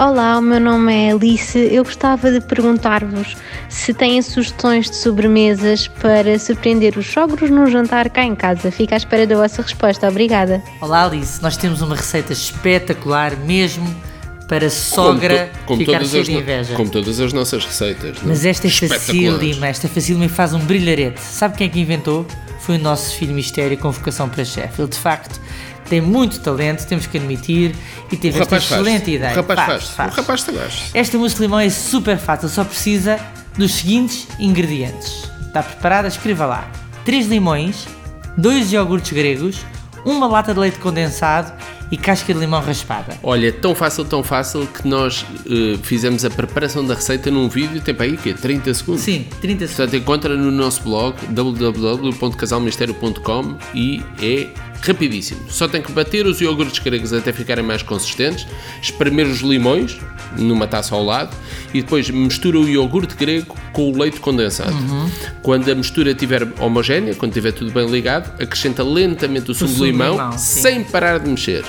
Olá, o meu nome é Alice. Eu gostava de perguntar-vos se têm sugestões de sobremesas para surpreender os sogros no jantar cá em casa. Fico à espera da vossa resposta. Obrigada. Olá Alice, nós temos uma receita espetacular mesmo para sogra Como to- como ficar cheia de inveja. Como todas as nossas receitas. não Mas esta é facílima, esta facílima faz um brilharete. Sabe quem é que inventou? Foi o nosso filho mistério com vocação para chefe. Ele de facto tem muito talento, temos que admitir, e O teve esta rapaz faz. excelente ideia. O rapaz Faz, faz. O rapaz faz. Esta mousse de limão é super fácil, só precisa dos seguintes ingredientes. Está preparada? Escreva lá: 3 limões, 2 iogurtes gregos, uma lata de leite condensado e casca de limão raspada. Olha, tão fácil, tão fácil que nós eh, fizemos a preparação da receita num vídeo, tem para aí o quê? 30 segundos? Sim, 30 segundos. Portanto, encontra no nosso blog www.casalministério.com e é rapidíssimo. Só tem que bater os iogurtes gregos até ficarem mais consistentes, espremer os limões numa taça ao lado e depois mistura o iogurte grego com o leite condensado. Uhum. Quando a mistura estiver homogénea, quando estiver tudo bem ligado, acrescenta lentamente o sumo de limão, limão, sem parar de mexer.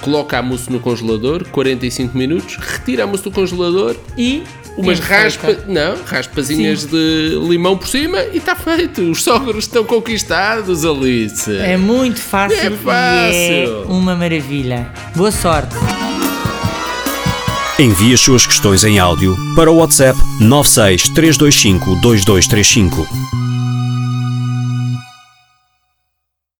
Coloca a mousse no congelador, 45 minutos, retira a mousse do congelador E umas raspas, não, raspazinhas Sim. de limão por cima e está feito. Os sogros estão conquistados, Alice. É muito fácil, É e fácil. é uma maravilha. Boa sorte! Envie as suas questões em áudio para o WhatsApp 96 325 2235.